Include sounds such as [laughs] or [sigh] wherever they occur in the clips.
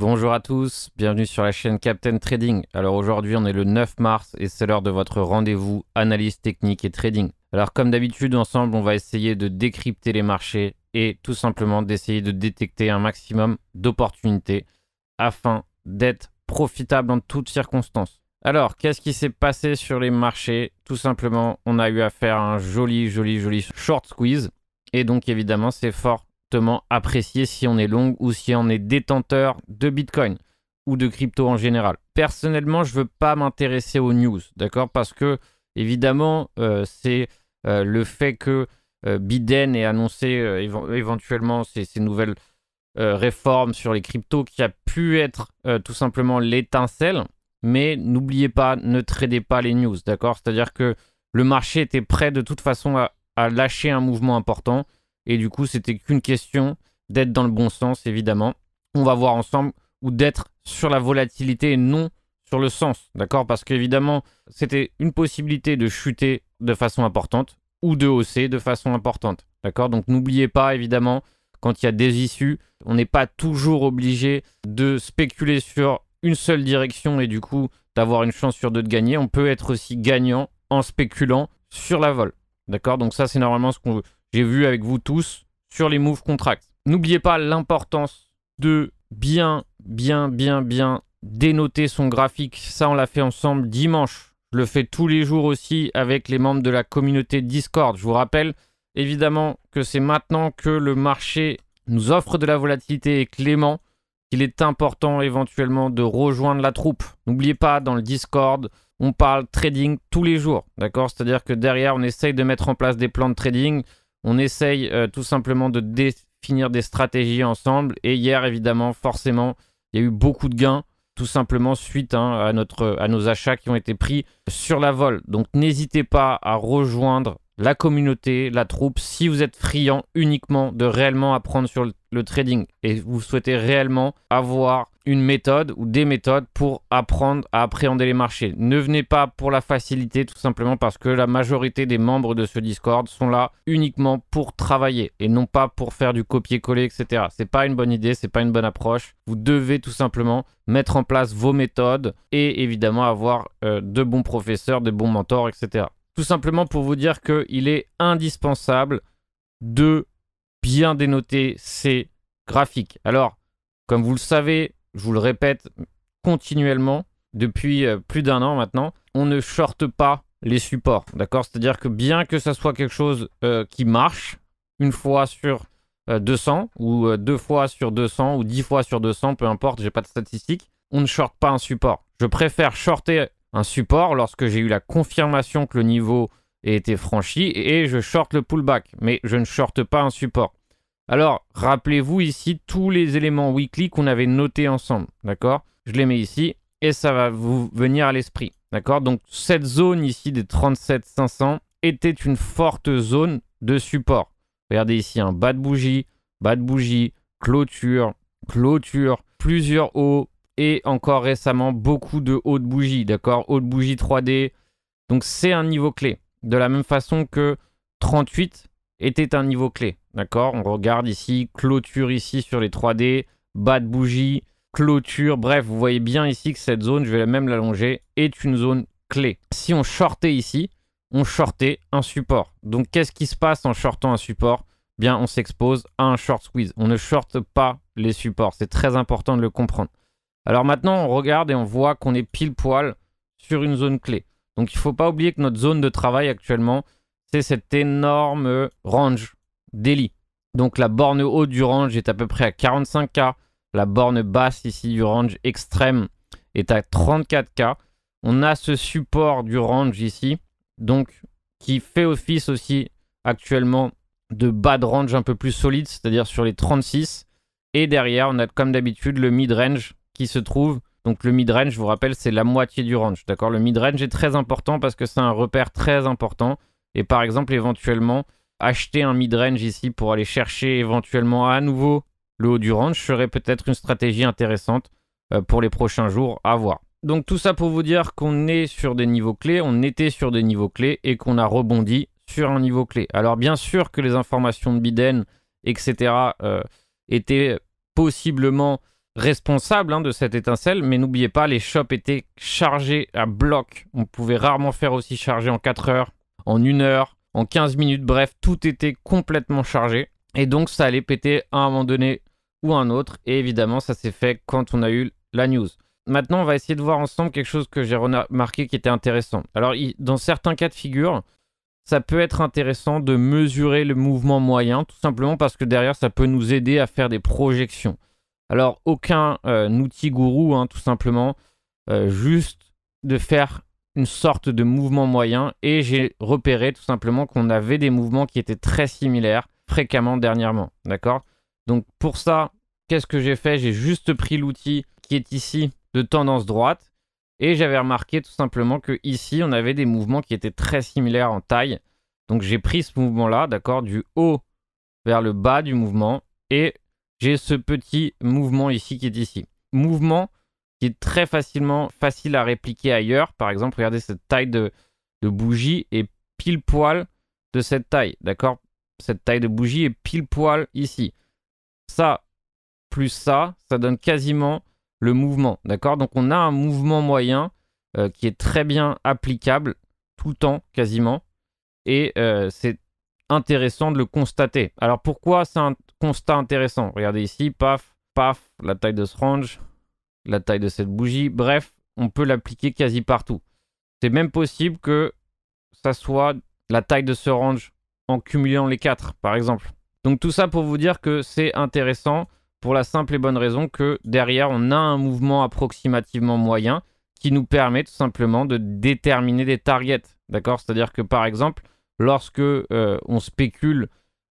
Bonjour à tous, bienvenue sur la chaîne Captain Trading. Alors aujourd'hui on est le 9 mars et c'est l'heure de votre rendez-vous analyse technique et trading. Alors comme d'habitude ensemble on va essayer de décrypter les marchés et tout simplement d'essayer de détecter un maximum d'opportunités afin d'être profitable dans toutes circonstances. Alors, qu'est-ce qui s'est passé sur les marchés? Tout simplement, on a eu à faire un joli, joli, joli short squeeze. Et donc, évidemment, c'est apprécié si on est long ou si on est détenteur de Bitcoin ou de crypto en général. Personnellement, je ne veux pas m'intéresser aux news, d'accord Parce que, évidemment, euh, c'est euh, le fait que euh, Biden ait annoncé éventuellement ces nouvelles réformes sur les cryptos qui a pu être tout simplement l'étincelle mais n'oubliez pas, ne tradez pas les news, d'accord C'est-à-dire que le marché était prêt de toute façon à, lâcher un mouvement important, et du coup, c'était qu'une question d'être dans le bon sens, évidemment. On va voir ensemble, ou d'être sur la volatilité et non sur le sens, d'accord? Parce qu'évidemment, c'était une possibilité de chuter de façon importante ou de hausser de façon importante, d'accord? Donc n'oubliez pas, évidemment, quand il y a des issues, on n'est pas toujours obligé de spéculer sur une seule direction et du coup d'avoir une chance sur deux de gagner. On peut être aussi gagnant en spéculant sur la vol. D'accord? Donc ça c'est normalement ce que j'ai vu avec vous tous sur les move contracts. N'oubliez pas l'importance de bien, bien, bien, bien dénoter son graphique. Ça on l'a fait ensemble dimanche. Je le fais tous les jours aussi avec les membres de la communauté Discord. Je vous rappelle évidemment que c'est maintenant que le marché nous offre de la volatilité et clément qu'il est important éventuellement de rejoindre la troupe. N'oubliez pas, dans le Discord, on parle trading tous les jours, d'accord? C'est-à-dire que derrière, on essaye de mettre en place des plans de trading, on essaye euh, tout simplement de définir des stratégies ensemble. Et hier, évidemment, forcément, il y a eu beaucoup de gains, tout simplement suite hein, à, à nos achats qui ont été pris sur la vol. Donc n'hésitez pas à rejoindre la communauté, la troupe, si vous êtes friand uniquement de réellement apprendre sur le, trading et vous souhaitez réellement avoir une méthode ou des méthodes pour apprendre à appréhender les marchés. Ne venez pas pour la facilité tout simplement parce que la majorité des membres de ce Discord sont là uniquement pour travailler et non pas pour faire du copier-coller, etc. C'est pas une bonne idée, c'est pas une bonne approche. Vous devez tout simplement mettre en place vos méthodes et évidemment avoir euh, de bons professeurs, de bons mentors, etc. Tout simplement pour vous dire qu'il est indispensable de bien dénoter ces graphiques. Alors, comme vous le savez, je vous le répète continuellement, depuis euh, plus d'un an maintenant, on ne shorte pas les supports, d'accord? C'est-à-dire que bien que ça soit quelque chose euh, qui marche, une fois sur 200 euh, ou deux fois sur 200 ou dix fois sur 200, peu importe, j'ai pas de statistiques, on ne shorte pas un support. Je préfère shorter un support lorsque j'ai eu la confirmation que le niveau ait été franchi et je short le pullback, mais je ne shorte pas un support. Alors, rappelez-vous ici tous les éléments weekly qu'on avait notés ensemble, d'accord? Je les mets ici et ça va vous venir à l'esprit, d'accord? Donc, cette zone ici des 37 500 était une forte zone de support. Regardez ici un bas de bougie, bas de bougie, clôture, clôture, plusieurs hauts, et encore récemment beaucoup de hautes bougies, d'accord? Haute bougie 3D. Donc c'est un niveau clé. De la même façon que 38 était un niveau clé, d'accord? On regarde ici, clôture ici sur les 3D, bas de bougie, clôture. Bref, vous voyez bien ici que cette zone, je vais même l'allonger, est une zone clé. Si on shortait ici, on shortait un support. Donc qu'est-ce qui se passe en shortant un support? Bien, on s'expose à un short squeeze. On ne shorte pas les supports. C'est très important de le comprendre. Alors maintenant, on regarde et on voit qu'on est pile poil sur une zone clé. Donc il ne faut pas oublier que notre zone de travail actuellement, c'est cet énorme range daily. Donc la borne haute du range est à peu près à 45K. La borne basse ici du range extrême est à 34K. On a ce support du range ici, donc qui fait office aussi actuellement de bas de range un peu plus solide, c'est-à-dire sur les 36. Et derrière, on a comme d'habitude le mid-range qui se trouve. Donc le mid-range, je vous rappelle, c'est la moitié du range. D'accord? Le mid-range est très important parce que c'est un repère très important. Et par exemple, éventuellement, acheter un mid-range ici pour aller chercher éventuellement à nouveau le haut du range serait peut-être une stratégie intéressante euh, pour les prochains jours à voir. Donc tout ça pour vous dire qu'on est sur des niveaux clés, on était sur des niveaux clés et qu'on a rebondi sur un niveau clé. Alors bien sûr que les informations de Biden, etc., euh, étaient possiblement responsable hein, de cette étincelle, mais n'oubliez pas, les shops étaient chargés à bloc. On pouvait rarement faire aussi charger en 4 heures, en 1 heure, en 15 minutes, bref, tout était complètement chargé. Et donc ça allait péter à un moment donné ou un autre. Et évidemment, ça s'est fait quand on a eu la news. Maintenant, on va essayer de voir ensemble quelque chose que j'ai remarqué qui était intéressant. Alors, dans certains cas de figure, ça peut être intéressant de mesurer le mouvement moyen, tout simplement parce que derrière, ça peut nous aider à faire des projections. Alors, aucun euh, outil gourou, hein, tout simplement, euh, juste de faire une sorte de mouvement moyen. Et j'ai repéré tout simplement qu'on avait des mouvements qui étaient très similaires fréquemment dernièrement. D'accord? Donc, pour ça, qu'est-ce que j'ai fait? J'ai juste pris l'outil qui est ici de tendance droite. Et j'avais remarqué tout simplement que ici, on avait des mouvements qui étaient très similaires en taille. Donc j'ai pris ce mouvement-là, d'accord, du haut vers le bas du mouvement. Et j'ai ce petit mouvement ici qui est ici. Mouvement qui est très facilement facile à répliquer ailleurs. Par exemple, regardez cette taille de, de bougie est pile poil de cette taille, d'accord? Cette taille de bougie est pile poil ici. Ça, plus ça, ça donne quasiment le mouvement. D'accord? Donc on a un mouvement moyen euh, qui est très bien applicable tout le temps quasiment. Et euh, c'est intéressant de le constater. Alors pourquoi c'est constat intéressant Regardez ici, paf, paf, la taille de ce range, la taille de cette bougie. Bref, on peut l'appliquer quasi partout. C'est même possible que ça soit la taille de ce range en cumulant les quatre, par exemple. Donc tout ça pour vous dire que c'est intéressant pour la simple et bonne raison que derrière, on a un mouvement approximativement moyen qui nous permet tout simplement de déterminer des targets. D'accord? C'est-à-dire que par exemple, lorsque euh, on spécule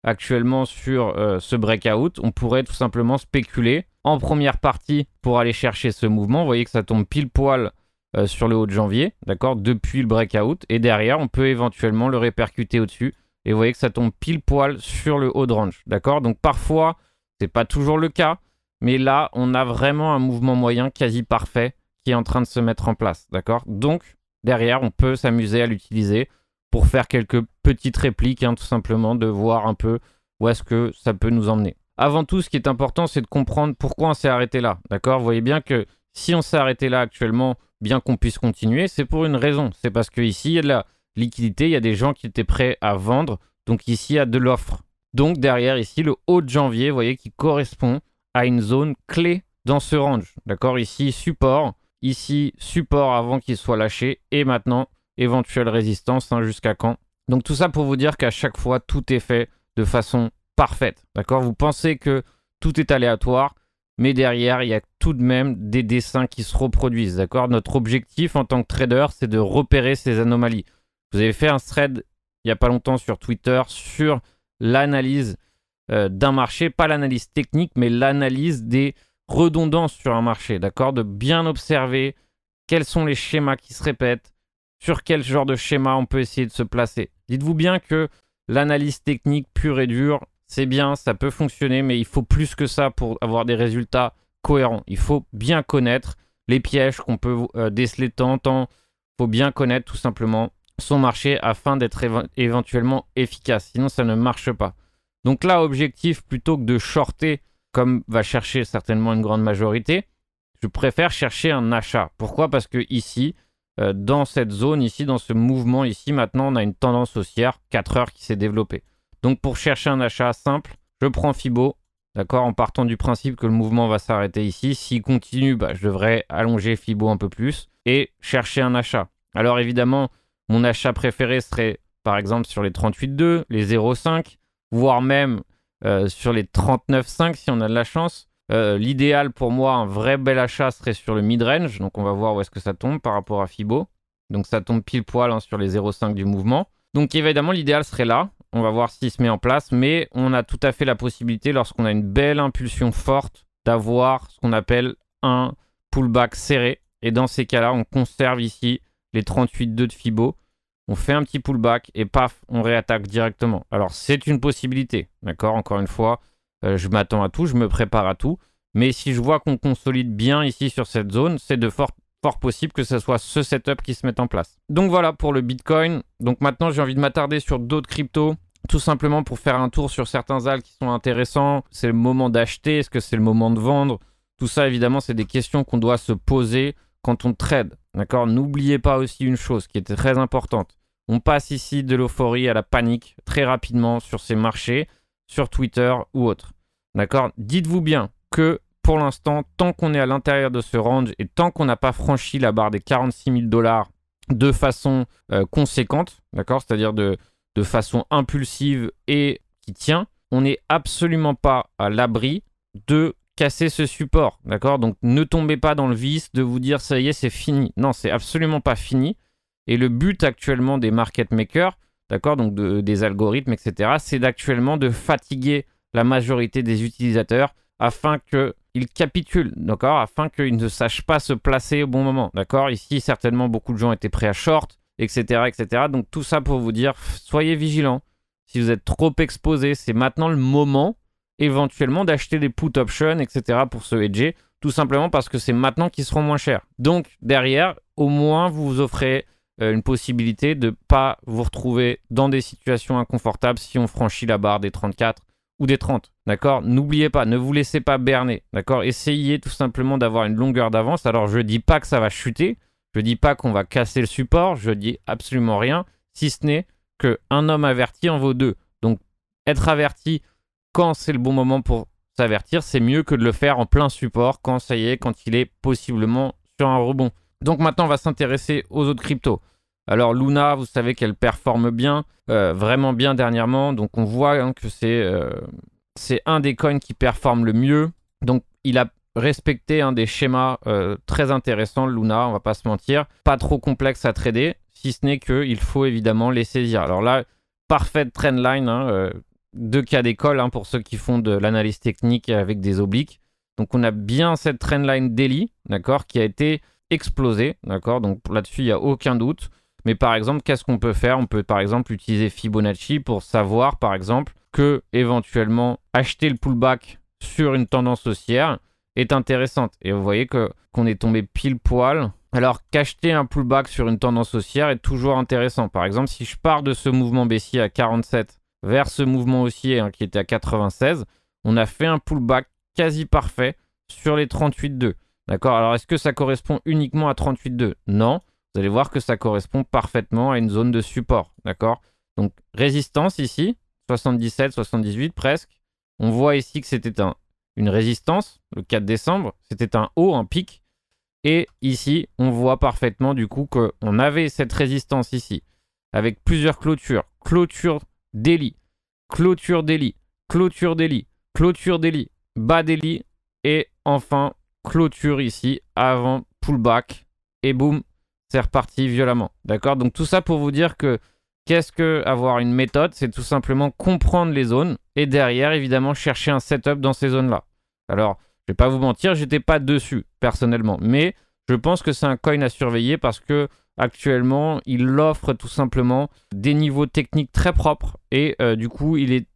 actuellement sur euh, ce breakout, on pourrait tout simplement spéculer en première partie pour aller chercher ce mouvement. Vous voyez que ça tombe pile poil euh, sur le haut de janvier, d'accord Depuis le breakout. Et derrière, on peut éventuellement le répercuter au-dessus. Et vous voyez que ça tombe pile poil sur le haut de range, d'accord Donc parfois, c'est pas toujours le cas, mais là, on a vraiment un mouvement moyen quasi parfait qui est en train de se mettre en place, d'accord Donc, derrière, on peut s'amuser à l'utiliser pour faire quelques petites répliques, hein, tout simplement, de voir un peu où est-ce que ça peut nous emmener. Avant tout, ce qui est important, c'est de comprendre pourquoi on s'est arrêté là, d'accord? Vous voyez bien que si on s'est arrêté là actuellement, bien qu'on puisse continuer, c'est pour une raison. C'est parce qu'ici, il y a de la liquidité, il y a des gens qui étaient prêts à vendre, donc ici, il y a de l'offre. Donc derrière ici, le haut de janvier, vous voyez, qui correspond à une zone clé dans ce range. D'accord? Ici, support. Ici, support avant qu'il soit lâché. Et maintenant, éventuelle résistance hein, jusqu'à quand. Donc tout ça pour vous dire qu'à chaque fois, tout est fait de façon parfaite. D'accord Vous pensez que tout est aléatoire, mais derrière, il y a tout de même des dessins qui se reproduisent. D'accord Notre objectif en tant que trader, c'est de repérer ces anomalies. Vous avez fait un thread il n'y a pas longtemps sur Twitter sur l'analyse euh, d'un marché, pas l'analyse technique, mais l'analyse des redondances sur un marché, d'accord De bien observer quels sont les schémas qui se répètent, sur quel genre de schéma on peut essayer de se placer. Dites-vous bien que l'analyse technique pure et dure, c'est bien, ça peut fonctionner, mais il faut plus que ça pour avoir des résultats cohérents. Il faut bien connaître les pièges qu'on peut euh, déceler de temps en. Il faut bien connaître tout simplement son marché afin d'être éventuellement efficace. Sinon, ça ne marche pas. Donc là, objectif, plutôt que de shorter, comme va chercher certainement une grande majorité, je préfère chercher un achat. Pourquoi? Parce que ici, euh, dans cette zone, ici, dans ce mouvement, ici, maintenant, on a une tendance haussière 4 heures qui s'est développée. Donc pour chercher un achat simple, je prends Fibo, d'accord, en partant du principe que le mouvement va s'arrêter ici. S'il continue, bah, je devrais allonger Fibo un peu plus et chercher un achat. Alors évidemment, mon achat préféré serait par exemple sur les 38,2, les 0,5, voire même euh, sur les 39,5 si on a de la chance. Euh, l'idéal pour moi, un vrai bel achat serait sur le mid-range. Donc on va voir où est-ce que ça tombe par rapport à Fibo. Donc ça tombe pile poil hein, sur les 0,5 du mouvement. Donc évidemment, l'idéal serait là. On va voir s'il se met en place. Mais on a tout à fait la possibilité, lorsqu'on a une belle impulsion forte, d'avoir ce qu'on appelle un pullback serré. Et dans ces cas-là, on conserve ici les 38,2 de Fibo. On fait un petit pullback et paf, on réattaque directement. Alors c'est une possibilité, d'accord? Encore une fois, euh, je m'attends à tout, je me prépare à tout. Mais si je vois qu'on consolide bien ici sur cette zone, c'est de fort, possible que ce soit ce setup qui se mette en place. Donc voilà pour le Bitcoin. Donc maintenant j'ai envie de m'attarder sur d'autres cryptos tout simplement pour faire un tour sur certains AL qui sont intéressants. C'est le moment d'acheter, est-ce que c'est le moment de vendre? Tout ça, évidemment, c'est des questions qu'on doit se poser quand on trade. D'accord? N'oubliez pas aussi une chose qui est très importante. On passe ici de l'euphorie à la panique très rapidement sur ces marchés, sur Twitter ou autre. D'accord? Dites-vous bien que pour l'instant, tant qu'on est à l'intérieur de ce range et tant qu'on n'a pas franchi la barre des 46 000 dollars de façon euh, conséquente, d'accord? C'est-à-dire de, de façon impulsive et qui tient, on n'est absolument pas à l'abri de casser ce support, d'accord? Donc ne tombez pas dans le vice de vous dire ça y est, c'est fini. Non, c'est absolument pas fini. Et le but actuellement des market makers, d'accord, donc des algorithmes, etc., c'est d'actuellement de fatiguer la majorité des utilisateurs afin qu'ils capitulent, d'accord Afin qu'ils ne sachent pas se placer au bon moment, d'accord Ici, certainement, beaucoup de gens étaient prêts à short, etc., etc. Donc, tout ça pour vous dire, soyez vigilants. Si vous êtes trop exposé, c'est maintenant le moment, éventuellement, d'acheter des put options, etc., pour se hedger, tout simplement parce que c'est maintenant qu'ils seront moins chers. Donc, derrière, au moins, vous vous offrez une possibilité de pas vous retrouver dans des situations inconfortables si on franchit la barre des 34 ou des 30. D'accord? N'oubliez pas, ne vous laissez pas berner. D'accord? Essayez tout simplement d'avoir une longueur d'avance. Alors, je ne dis pas que ça va chuter. Je ne dis pas qu'on va casser le support. Je dis absolument rien. Si ce n'est qu'un homme averti en vaut deux. Donc, être averti quand c'est le bon moment pour s'avertir, c'est mieux que de le faire en plein support quand ça y est, quand il est possiblement sur un rebond. Donc maintenant, on va s'intéresser aux autres cryptos. Alors Luna, vous savez qu'elle performe bien, euh, vraiment bien dernièrement. Donc on voit hein, que euh, c'est un des coins qui performe le mieux. Donc il a respecté un des schémas euh, très intéressants, Luna, on va pas se mentir. Pas trop complexe à trader, si ce n'est qu'il faut évidemment les saisir. Alors là, parfaite trendline, hein, deux cas d'école hein, pour ceux qui font de l'analyse technique avec des obliques. Donc on a bien cette trendline daily, d'accord, qui a été explosée, d'accord? Donc là-dessus, il n'y a aucun doute. Mais par exemple, qu'est-ce qu'on peut faire? On peut par exemple utiliser Fibonacci pour savoir par exemple que éventuellement acheter le pullback sur une tendance haussière est intéressante. Et vous voyez que qu'on est tombé pile poil. Alors qu'acheter un pullback sur une tendance haussière est toujours intéressant. Par exemple, si je pars de ce mouvement baissier à 47 vers ce mouvement haussier hein, qui était à 96, on a fait un pullback quasi parfait sur les 38,2. D'accord Alors est-ce que ça correspond uniquement à 38,2 Non vous allez voir que ça correspond parfaitement à une zone de support. D'accord? Donc résistance ici, 77, 78 presque. On voit ici que c'était un, une résistance, le 4 décembre, c'était un haut, un pic. Et ici, on voit parfaitement du coup qu'on avait cette résistance ici, avec plusieurs clôtures. Clôture daily, clôture daily, clôture daily, clôture daily, bas daily, et enfin clôture ici avant pullback. Et boum, c'est reparti violemment. D'accord? Donc tout ça pour vous dire que qu'est-ce que avoir une méthode? C'est tout simplement comprendre les zones et derrière, évidemment, chercher un setup dans ces zones-là. Alors, je vais pas vous mentir, j'étais pas dessus personnellement, mais je pense que c'est un coin à surveiller parce que actuellement, il offre tout simplement des niveaux techniques très propres et euh, du coup, il est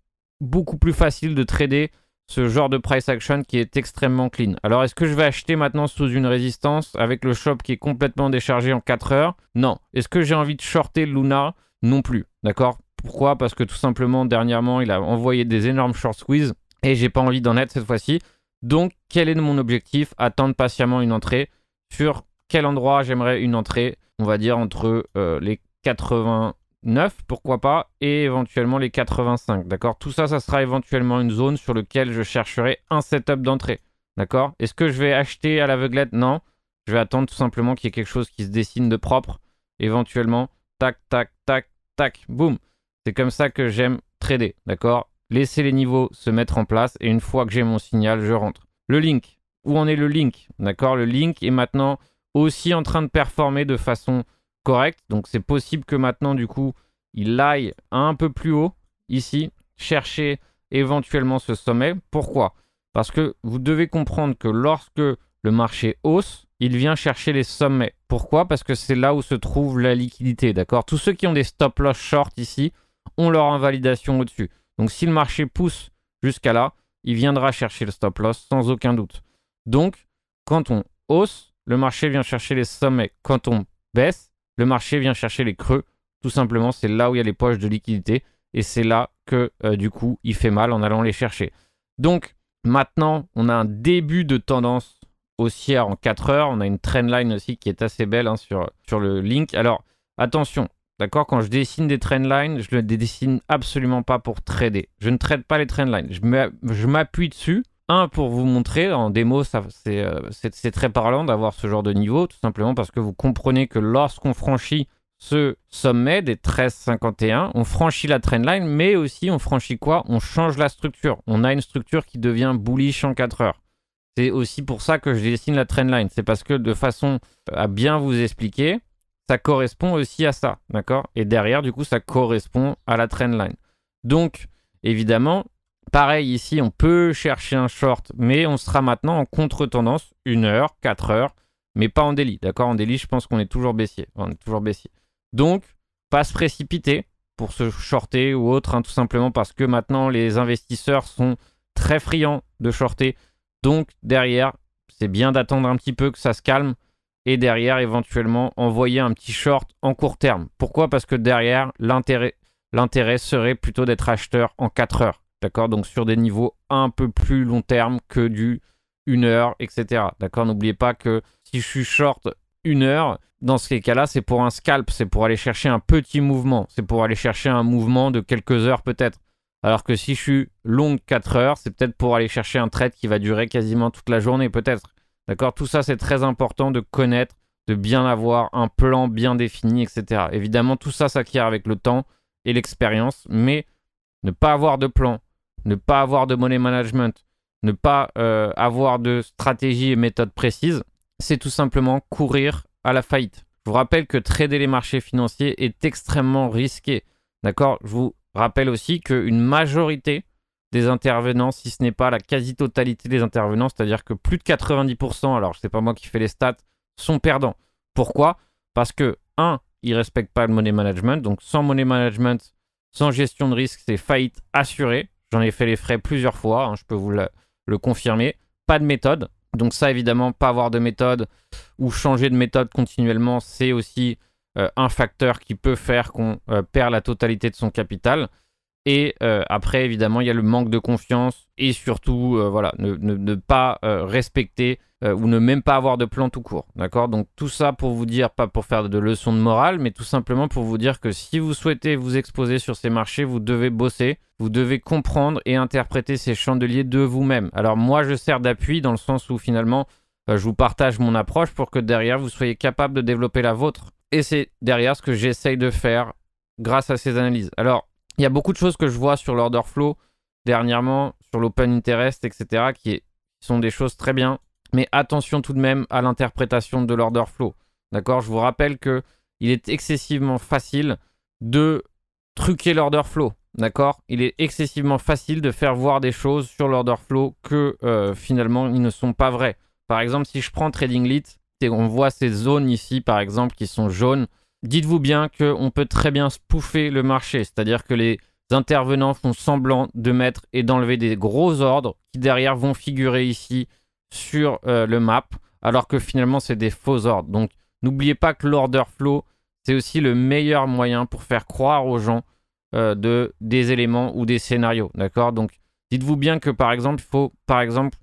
beaucoup plus facile de trader ce genre de price action qui est extrêmement clean. Alors est-ce que je vais acheter maintenant sous une résistance avec le shop qui est complètement déchargé en 4 heures? Non. Est-ce que j'ai envie de shorter Luna? Non plus. D'accord? Pourquoi? Parce que tout simplement dernièrement il a envoyé des énormes short squeeze et j'ai pas envie d'en être cette fois-ci. Donc quel est mon objectif? Attendre patiemment une entrée. Sur quel endroit j'aimerais une entrée? On va dire entre euh, les 80 9, pourquoi pas, et éventuellement les 85, d'accord? Tout ça, ça sera éventuellement une zone sur laquelle je chercherai un setup d'entrée, d'accord? Est-ce que je vais acheter à l'aveuglette? Non. Je vais attendre tout simplement qu'il y ait quelque chose qui se dessine de propre, éventuellement, tac, tac, tac, tac, boum. C'est comme ça que j'aime trader, d'accord? Laisser les niveaux se mettre en place, et une fois que j'ai mon signal, je rentre. Le link, où en est le link, d'accord? Le link est maintenant aussi en train de performer de façon correct. Donc c'est possible que maintenant, du coup, il aille un peu plus haut ici, chercher éventuellement ce sommet. Pourquoi? Parce que vous devez comprendre que lorsque le marché hausse, il vient chercher les sommets. Pourquoi? Parce que c'est là où se trouve la liquidité, d'accord? Tous ceux qui ont des stop loss short ici ont leur invalidation au-dessus. Donc si le marché pousse jusqu'à là, il viendra chercher le stop loss sans aucun doute. Donc quand on hausse, le marché vient chercher les sommets. Quand on baisse, le marché vient chercher les creux. Tout simplement, c'est là où il y a les poches de liquidité et c'est là que euh, du coup il fait mal en allant les chercher. Donc Maintenant, on a un début de tendance haussière en 4 heures. On a une trendline aussi qui est assez belle hein, sur, le link. Alors, attention, d'accord Quand je dessine des trendlines, je ne les dessine absolument pas pour trader. Je ne trade pas les trendlines. Je m'appuie dessus. Pour vous montrer, en démo, euh, c'est très parlant d'avoir ce genre de niveau, tout simplement parce que vous comprenez que lorsqu'on franchit ce sommet des 13,51, on franchit la trendline, mais aussi on franchit quoi? On change la structure. On a une structure qui devient bullish en 4 heures. C'est aussi pour ça que je dessine la trendline. C'est parce que de façon à bien vous expliquer, ça correspond aussi à ça, d'accord? Et derrière, du coup, ça correspond à la trendline. Donc, évidemment, pareil ici, on peut chercher un short, mais on sera maintenant en contre-tendance, 1 heure, 4 heures, mais pas en délit, d'accord? En délit, je pense qu'on est toujours baissier. On est toujours baissier. Donc, pas se précipiter pour se shorter ou autre, hein, tout simplement parce que maintenant les investisseurs sont très friands de shorter. Donc, derrière, c'est bien d'attendre un petit peu que ça se calme et derrière, éventuellement, envoyer un petit short en court terme. Pourquoi? Parce que derrière, l'intérêt, serait plutôt d'être acheteur en 4 heures. D'accord Donc, sur des niveaux un peu plus long terme que du 1 heure, etc. D'accord N'oubliez pas que si je suis short 1 heure, dans ces cas-là, c'est pour un scalp, c'est pour aller chercher un petit mouvement, c'est pour aller chercher un mouvement de quelques heures peut-être. Alors que si je suis long 4 heures, c'est peut-être pour aller chercher un trade qui va durer quasiment toute la journée peut-être. D'accord Tout ça, c'est très important de connaître, de bien avoir un plan bien défini, etc. Évidemment, tout ça s'acquiert avec le temps et l'expérience, mais ne pas avoir de plan, ne pas avoir de money management, ne pas euh, avoir de stratégie et méthode précise, c'est tout simplement courir à la faillite. Je vous rappelle que trader les marchés financiers est extrêmement risqué. D'accord? Je vous rappelle aussi qu'une majorité des intervenants, si ce n'est pas la quasi-totalité des intervenants, c'est-à-dire que plus de 90%, alors sais pas moi qui fais les stats, sont perdants. Pourquoi? Parce que, un, ils respectent pas le money management, donc sans money management, sans gestion de risque, c'est faillite assurée. J'en ai fait les frais plusieurs fois, hein, je peux vous le confirmer. Pas de méthode, donc ça, évidemment, pas avoir de méthode ou changer de méthode continuellement, c'est aussi euh, un facteur qui peut faire qu'on euh, perd la totalité de son capital. Et euh, après, évidemment, il y a le manque de confiance et surtout, voilà, ne, pas respecter ou ne même pas avoir de plan tout court. D'accord? Donc tout ça pour vous dire, pas pour faire de leçons de morale, mais tout simplement pour vous dire que si vous souhaitez vous exposer sur ces marchés, vous devez bosser, vous devez comprendre et interpréter ces chandeliers de vous-même. Alors moi, je sers d'appui dans le sens où finalement, euh, je vous partage mon approche pour que derrière, vous soyez capable de développer la vôtre. Et c'est derrière ce que j'essaye de faire grâce à ces analyses. Alors, il y a beaucoup de choses que je vois sur l'order flow dernièrement, sur l'open interest, etc., qui sont des choses très bien. Mais attention tout de même à l'interprétation de l'order flow. D'accord? Je vous rappelle que il est excessivement facile de truquer l'order flow. D'accord? Il est excessivement facile de faire voir des choses sur l'order flow que euh, finalement ils ne sont pas vraies. Par exemple, si je prends Trading Lit, et on voit ces zones ici par exemple qui sont jaunes, dites-vous bien qu'on peut très bien spoofer le marché, c'est-à-dire que les intervenants font semblant de mettre et d'enlever des gros ordres qui derrière vont figurer ici sur euh, le map, alors que finalement c'est des faux ordres. Donc n'oubliez pas que l'order flow, c'est aussi le meilleur moyen pour faire croire aux gens euh, de, des éléments ou des scénarios. D'accord? Donc, dites-vous bien que par exemple, il faut par exemple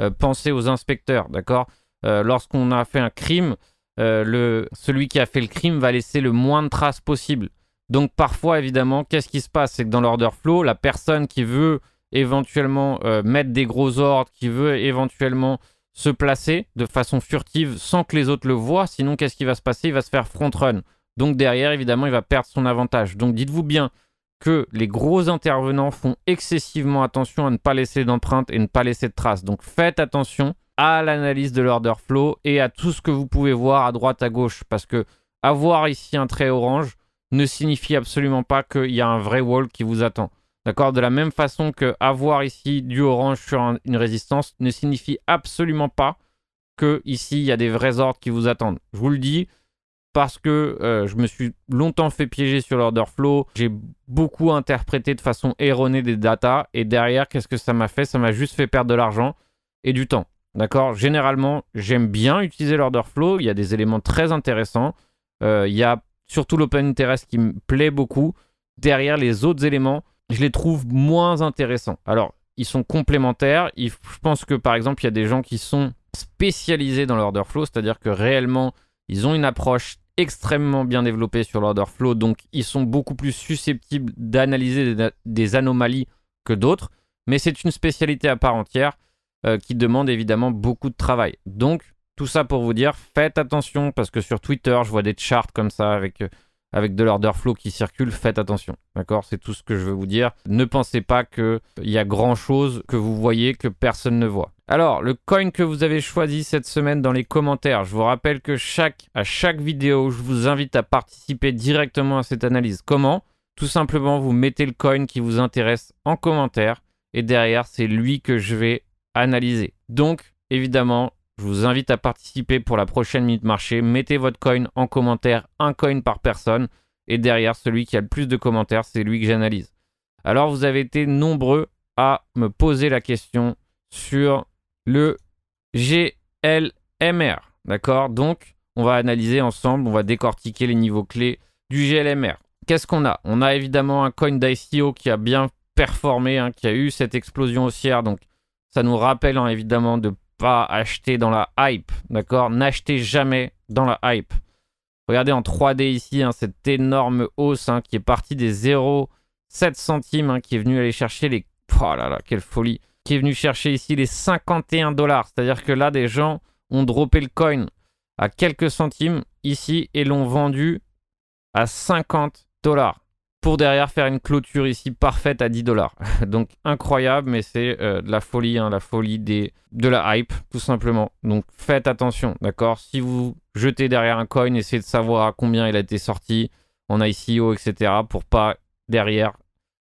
euh, penser aux inspecteurs. D'accord? Lorsqu'on a fait un crime, le, celui qui a fait le crime va laisser le moins de traces possible. Donc, parfois, évidemment, qu'est-ce qui se passe? C'est que dans l'order flow, la personne qui veut éventuellement mettre des gros ordres, qui veut éventuellement se placer de façon furtive sans que les autres le voient, sinon qu'est-ce qui va se passer? Il va se faire front run. Donc derrière, évidemment, il va perdre son avantage. Donc dites-vous bien que les gros intervenants font excessivement attention à ne pas laisser d'empreintes et ne pas laisser de traces. Donc faites attention à l'analyse de l'order flow et à tout ce que vous pouvez voir à droite, à gauche. Parce que avoir ici un trait orange ne signifie absolument pas qu'il y a un vrai wall qui vous attend. D'accord De la même façon que avoir ici du orange sur une résistance ne signifie absolument pas que ici il y a des vrais ordres qui vous attendent. Je vous le dis, parce que euh, je me suis longtemps fait piéger sur l'order flow. J'ai beaucoup interprété de façon erronée des datas. Et derrière, qu'est-ce que ça m'a fait? Ça m'a juste fait perdre de l'argent et du temps. D'accord? Généralement, j'aime bien utiliser l'order flow. Il y a des éléments très intéressants. Euh, il y a surtout l'open interest qui me plaît beaucoup. Derrière les autres éléments, je les trouve moins intéressants. Alors, ils sont complémentaires. je pense que par exemple, il y a des gens qui sont spécialisés dans l'order flow, c'est-à-dire que réellement, ils ont une approche extrêmement bien développée sur l'order flow, donc ils sont beaucoup plus susceptibles d'analyser des, anomalies que d'autres, mais c'est une spécialité à part entière euh, qui demande évidemment beaucoup de travail. Donc, tout ça pour vous dire, faites attention parce que sur Twitter, je vois des charts comme ça avec, euh, avec de l'order flow qui circule. Faites attention. D'accord? C'est tout ce que je veux vous dire. Ne pensez pas qu'il y a grand chose que vous voyez que personne ne voit. Alors, le coin que vous avez choisi cette semaine dans les commentaires, je vous rappelle que à chaque vidéo, je vous invite à participer directement à cette analyse. Comment? Tout simplement, vous mettez le coin qui vous intéresse en commentaire et derrière, c'est lui que je vais analyser. Donc, évidemment, je vous invite à participer pour la prochaine minute marché. Mettez votre coin en commentaire, un coin par personne. Et derrière, celui qui a le plus de commentaires, c'est lui que j'analyse. Alors, vous avez été nombreux à me poser la question sur le GLMR. D'accord? Donc, on va analyser ensemble, on va décortiquer les niveaux clés du GLMR. Qu'est-ce qu'on a? On a évidemment un coin d'ICO qui a bien performé, hein, qui a eu cette explosion haussière. Donc, ça nous rappelle hein, évidemment de pas acheter dans la hype, d'accord? N'achetez jamais dans la hype. Regardez en 3D ici, hein, cette énorme hausse hein, qui est partie des 0,7 centimes, hein, qui est venue aller chercher les... Oh quelle folie Qui est venu chercher ici les 51 dollars. C'est-à-dire que là, des gens ont droppé le coin à quelques centimes ici et l'ont vendu à 50 dollars pour derrière faire une clôture ici parfaite à 10 dollars. [laughs] Donc incroyable, mais c'est euh, de la folie, hein, la folie des, de la hype, tout simplement. Donc faites attention, d'accord? Si vous jetez derrière un coin, essayez de savoir à combien il a été sorti en ICO, etc. pour pas derrière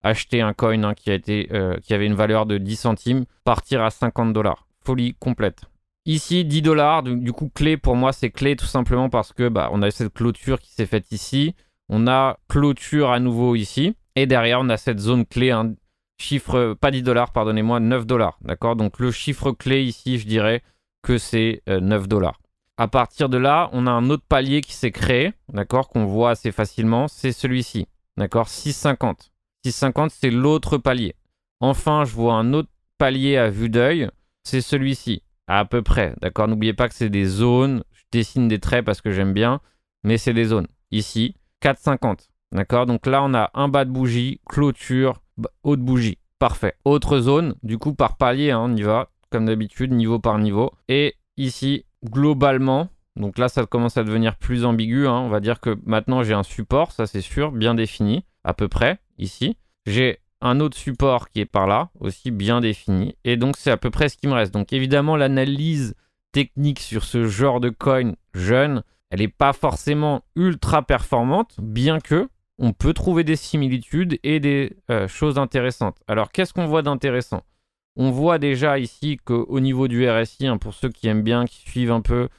acheter un coin hein, qui, a été, euh, qui avait une valeur de 10 centimes, partir à 50 dollars. Folie complète. Ici, 10 dollars, du, coup, clé pour moi, c'est clé tout simplement parce que bah, on a cette clôture qui s'est faite ici. On a clôture à nouveau ici. Et derrière, on a cette zone clé, un chiffre, pas 10 dollars, pardonnez-moi, 9 dollars. D'accord? Donc le chiffre clé ici, je dirais que c'est 9 euh, dollars. À partir de là, on a un autre palier qui s'est créé, d'accord, qu'on voit assez facilement, c'est celui-ci, d'accord, 6,50. 6,50, c'est l'autre palier. Enfin, je vois un autre palier à vue d'œil, c'est celui-ci, à peu près, d'accord? N'oubliez pas que c'est des zones, je dessine des traits parce que j'aime bien, mais c'est des zones. Ici, 4,50. D'accord? Donc là, on a un bas de bougie, clôture, haute bougie. Parfait. Autre zone, du coup, par palier, hein, on y va, comme d'habitude, niveau par niveau. Et ici, globalement, donc là, ça commence à devenir plus ambigu. Hein. On va dire que maintenant, j'ai un support, ça c'est sûr, bien défini, à peu près, ici. J'ai un autre support qui est par là, aussi bien défini. Et donc, c'est à peu près ce qui me reste. Donc, évidemment, l'analyse technique sur ce genre de coin jeune, elle n'est pas forcément ultra performante, bien que on peut trouver des similitudes et des euh, choses intéressantes. Alors, qu'est-ce qu'on voit d'intéressant? On voit déjà ici qu'au niveau du RSI, hein, pour ceux qui aiment bien, qui suivent un peu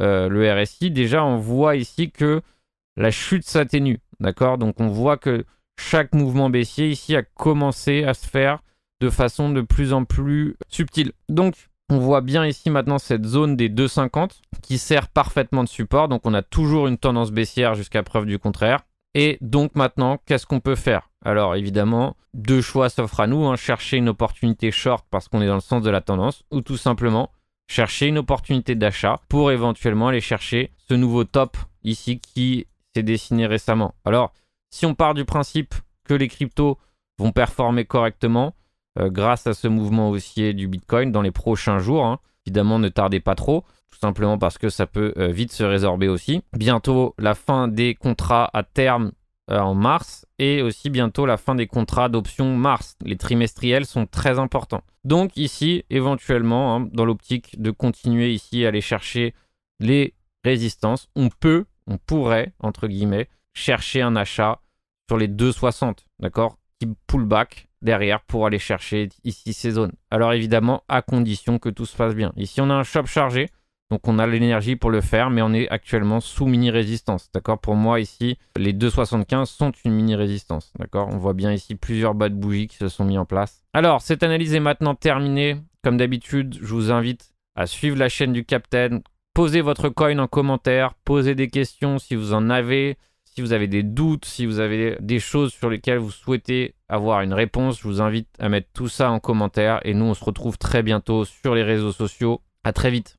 euh, le RSI, déjà on voit ici que la chute s'atténue. D'accord? Donc, on voit que chaque mouvement baissier ici a commencé à se faire de façon de plus en plus subtile. Donc, on voit bien ici maintenant cette zone des 2,50 qui sert parfaitement de support. Donc on a toujours une tendance baissière jusqu'à preuve du contraire. Et donc maintenant, qu'est-ce qu'on peut faire? Alors évidemment, deux choix s'offrent à nous. Hein. Chercher une opportunité short parce qu'on est dans le sens de la tendance ou tout simplement chercher une opportunité d'achat pour éventuellement aller chercher ce nouveau top ici qui s'est dessiné récemment. Alors, si on part du principe que les cryptos vont performer correctement, grâce à ce mouvement haussier du Bitcoin dans les prochains jours. Hein. Évidemment, ne tardez pas trop, tout simplement parce que ça peut euh, vite se résorber aussi. Bientôt la fin des contrats à terme euh, en mars et aussi bientôt la fin des contrats d'option mars. Les trimestriels sont très importants. Donc ici, éventuellement, hein, dans l'optique de continuer ici à aller chercher les résistances, on peut, on pourrait, entre guillemets, chercher un achat sur les 2,60, d'accord? Qui pullback derrière pour aller chercher ici ces zones. Alors évidemment, à condition que tout se passe bien. Ici, on a un shop chargé, donc on a l'énergie pour le faire, mais on est actuellement sous mini résistance. D'accord? Pour moi, ici, les 2,75 sont une mini résistance. D'accord? On voit bien ici plusieurs bas de bougies qui se sont mis en place. Alors, cette analyse est maintenant terminée. Comme d'habitude, je vous invite à suivre la chaîne du Captain. Posez votre coin en commentaire, posez des questions si vous en avez. Si vous avez des doutes, si vous avez des choses sur lesquelles vous souhaitez avoir une réponse, je vous invite à mettre tout ça en commentaire et nous on se retrouve très bientôt sur les réseaux sociaux. À très vite.